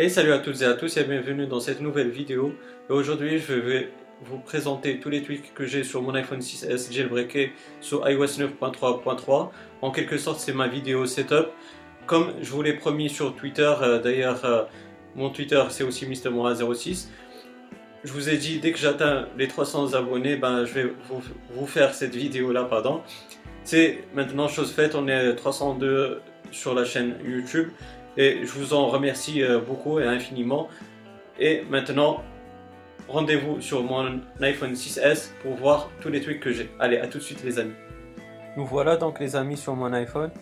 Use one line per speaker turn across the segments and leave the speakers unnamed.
Et salut à toutes et à tous et bienvenue dans cette nouvelle vidéo. Aujourd'hui, je vais vous présenter tous les tweaks que j'ai sur mon iPhone 6s jailbreaké sur iOS 9.3.3. En quelque sorte, c'est ma vidéo setup. Comme je vous l'ai promis sur Twitter, euh, d'ailleurs, euh, mon Twitter c'est aussi MrMoa06. Je vous ai dit, dès que j'atteins les 300 abonnés, ben, je vais vous, vous faire cette vidéo là, pardon. C'est maintenant chose faite, on est 302 sur la chaîne YouTube. Et je vous en remercie euh, beaucoup et infiniment. Et maintenant, rendez-vous sur mon iPhone 6S pour voir tous les trucs que j'ai. Allez, à tout de suite les amis. Nous voilà donc les amis sur mon iPhone.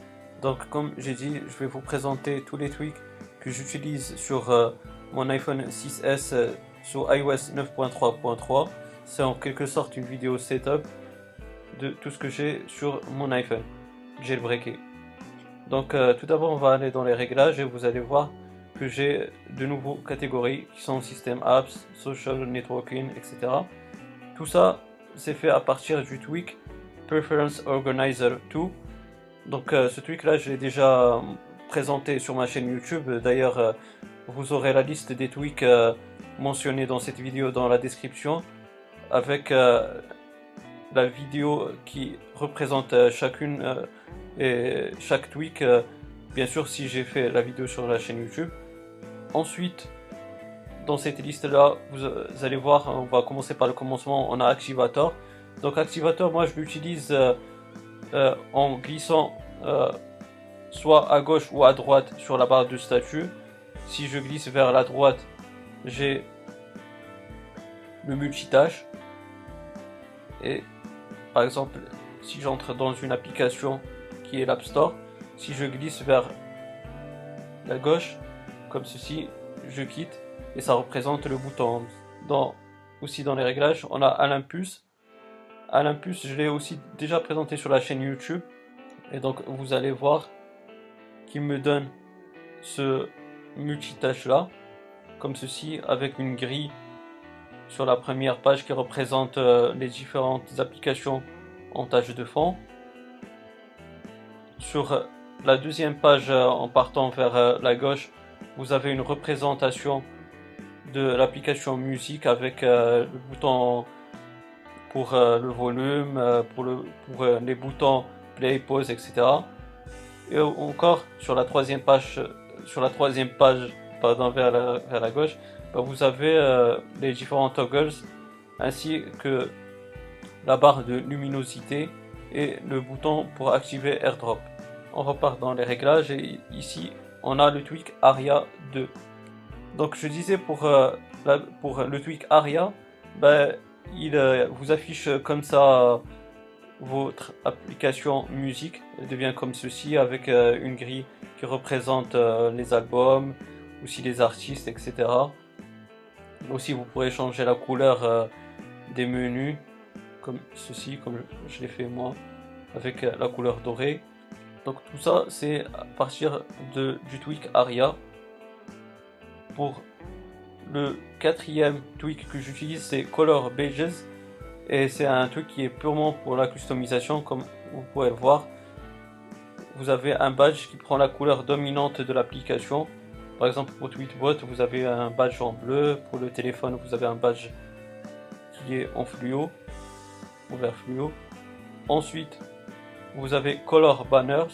Donc comme j'ai dit, je vais vous présenter tous les tweaks que j'utilise sur euh, mon iPhone 6S euh, sur iOS 9.3.3. C'est en quelque sorte une vidéo setup de tout ce que j'ai sur mon iPhone jailbreaké. Donc euh, tout d'abord on va aller dans les réglages et vous allez voir que j'ai de nouveaux catégories qui sont système apps, social networking, etc. Tout ça c'est fait à partir du tweak Preference Organizer 2. Donc euh, ce tweak là je l'ai déjà présenté sur ma chaîne YouTube. D'ailleurs euh, vous aurez la liste des tweaks mentionnés dans cette vidéo dans la description avec la vidéo qui représente chacune et chaque tweak, euh, bien sûr, si j'ai fait la vidéo sur la chaîne YouTube. Ensuite, dans cette liste-là, vous, allez voir, on va commencer par le commencement, on a Activator. Donc Activator, moi je l'utilise euh, euh, en glissant soit à gauche ou à droite sur la barre de statut. Si je glisse vers la droite, j'ai le multitâche. Et par exemple, si j'entre dans une application qui est l'App Store. Si je glisse vers la gauche, comme ceci, je quitte et ça représente le bouton. Dans, aussi dans les réglages, on a Olympus. Olympus, je l'ai aussi déjà présenté sur la chaîne YouTube. Et donc vous allez voir qu'il me donne ce multitâche là, comme ceci, avec une grille sur la première page qui représente euh, les différentes applications en tâche de fond sur la deuxième page euh, en partant vers euh, la gauche, vous avez une représentation de l'application musique avec euh, le bouton pour le volume, pour, le, pour les boutons play, pause, etc. Et encore sur la troisième page, sur la troisième page, pardon, vers la, vers la gauche, bah, vous avez les différents toggles ainsi que la barre de luminosité et le bouton pour activer AirDrop. On repart dans les réglages et ici on a le tweak ARIA 2. Donc je disais pour, euh, le tweak ARIA, ben, il euh, vous affiche comme ça votre application musique. Elle devient comme ceci avec euh, une grille qui représente les albums, aussi les artistes, etc. Aussi vous pourrez changer la couleur des menus comme ceci, comme je l'ai fait moi avec la couleur dorée. Donc tout ça c'est à partir de, du tweak ARIA. Pour le quatrième tweak que j'utilise c'est Color Badges et c'est un truc qui est purement pour la customisation comme vous pouvez voir. Vous avez un badge qui prend la couleur dominante de l'application. Par exemple pour Tweetbot vous avez un badge en bleu, pour le téléphone vous avez un badge qui est en fluo, en vert fluo. Ensuite vous avez Color Banners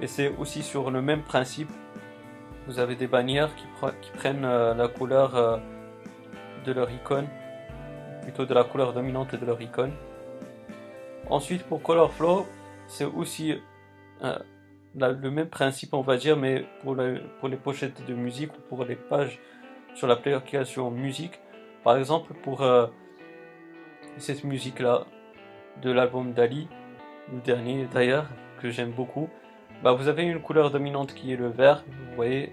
et c'est aussi sur le même principe. Vous avez des bannières qui, prennent euh, la couleur euh, de leur icône, plutôt de la couleur dominante de leur icône. Ensuite pour Color Flow, c'est aussi euh, le même principe on va dire, mais pour, pour les pochettes de musique ou pour les pages sur l'application musique. Par exemple pour cette musique là de l'album Dali, le dernier d'ailleurs, que j'aime beaucoup, bah, vous avez une couleur dominante qui est le vert, vous voyez,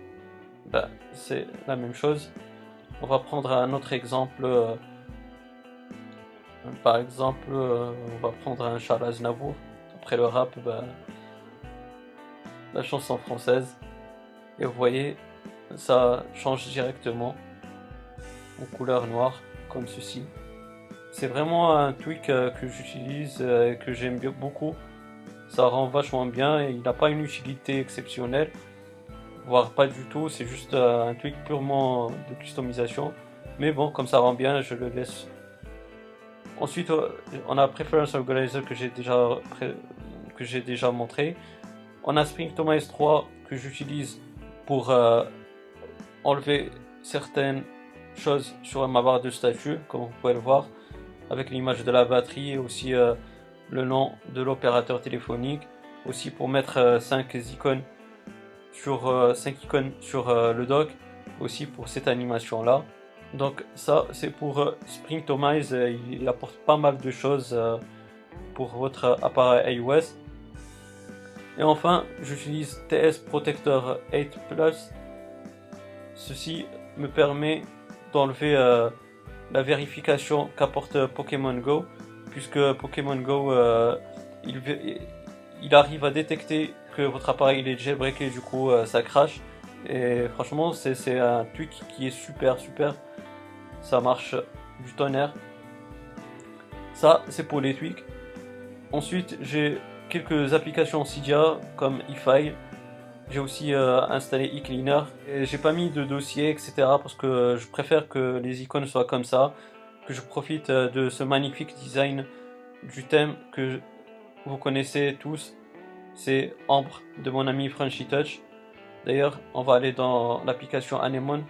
bah, c'est la même chose. On va prendre un autre exemple. Euh, par exemple, euh, on va prendre un Charles Aznavour. Après le rap, bah, la chanson française. Et vous voyez, ça change directement en couleur noire, comme ceci. C'est vraiment un tweak euh, que j'utilise euh, et que j'aime beaucoup. Ça rend vachement bien et il n'a pas une utilité exceptionnelle. voire pas du tout, c'est juste un tweak purement de customisation. Mais bon, comme ça rend bien, je le laisse. Ensuite, on a Preference Organizer que j'ai déjà, que j'ai déjà montré. On a Springtomize 3 que j'utilise pour enlever certaines choses sur ma barre de statut, comme vous pouvez le voir, avec l'image de la batterie et aussi le nom de l'opérateur téléphonique, aussi pour mettre 5 icônes sur 5 icônes sur le dock, aussi pour cette animation là. Donc ça c'est pour Springtomize, il apporte pas mal de choses pour votre appareil iOS. Et enfin, j'utilise TS Protector 8 Plus. Ceci me permet d'enlever la vérification qu'apporte Pokémon Go puisque Pokémon Go euh, il, arrive à détecter que votre appareil est jailbreaké du coup euh, ça crache. Et franchement c'est un tweak qui est super super. Ça marche du tonnerre. Ça c'est pour les tweaks. Ensuite j'ai quelques applications Cydia comme eFile j'ai aussi euh, installé eCleaner j'ai pas mis de dossier etc parce que je préfère que les icônes soient comme ça que je profite euh, de ce magnifique design du thème que vous connaissez tous. C'est Ambre de mon ami Frenchy Touch. D'ailleurs, on va aller dans l'application Anemone.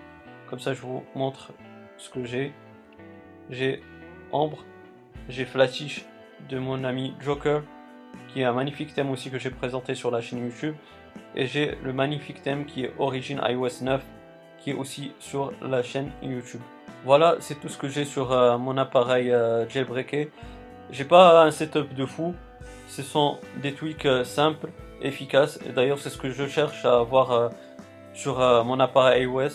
Comme ça, je vous montre ce que j'ai. J'ai Ambre, j'ai Flatish de mon ami Joker, qui est un magnifique thème aussi que j'ai présenté sur la chaîne YouTube. Et j'ai le magnifique thème qui est Origin iOS 9, qui est aussi sur la chaîne YouTube. Voilà, c'est tout ce que j'ai sur euh, mon appareil euh, jailbreaké. J'ai pas un setup de fou. Ce sont des tweaks euh, simples, efficaces. Et d'ailleurs, c'est ce que je cherche à avoir sur mon appareil iOS.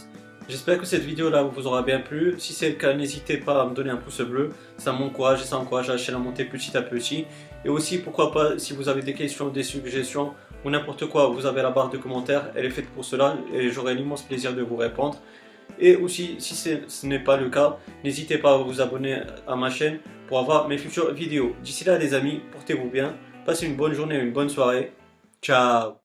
J'espère que cette vidéo là vous aura bien plu. Si c'est le cas, n'hésitez pas à me donner un pouce bleu. Ça m'encourage et ça encourage la chaîne à monter petit à petit. Et aussi, pourquoi pas, si vous avez des questions, des suggestions ou n'importe quoi, vous avez la barre de commentaires. Elle est faite pour cela et j'aurai l'immense plaisir de vous répondre. Et aussi, si ce n'est pas le cas, n'hésitez pas à vous abonner à ma chaîne pour avoir mes futures vidéos. D'ici là, les amis, portez-vous bien. Passez une bonne journée, une bonne soirée. Ciao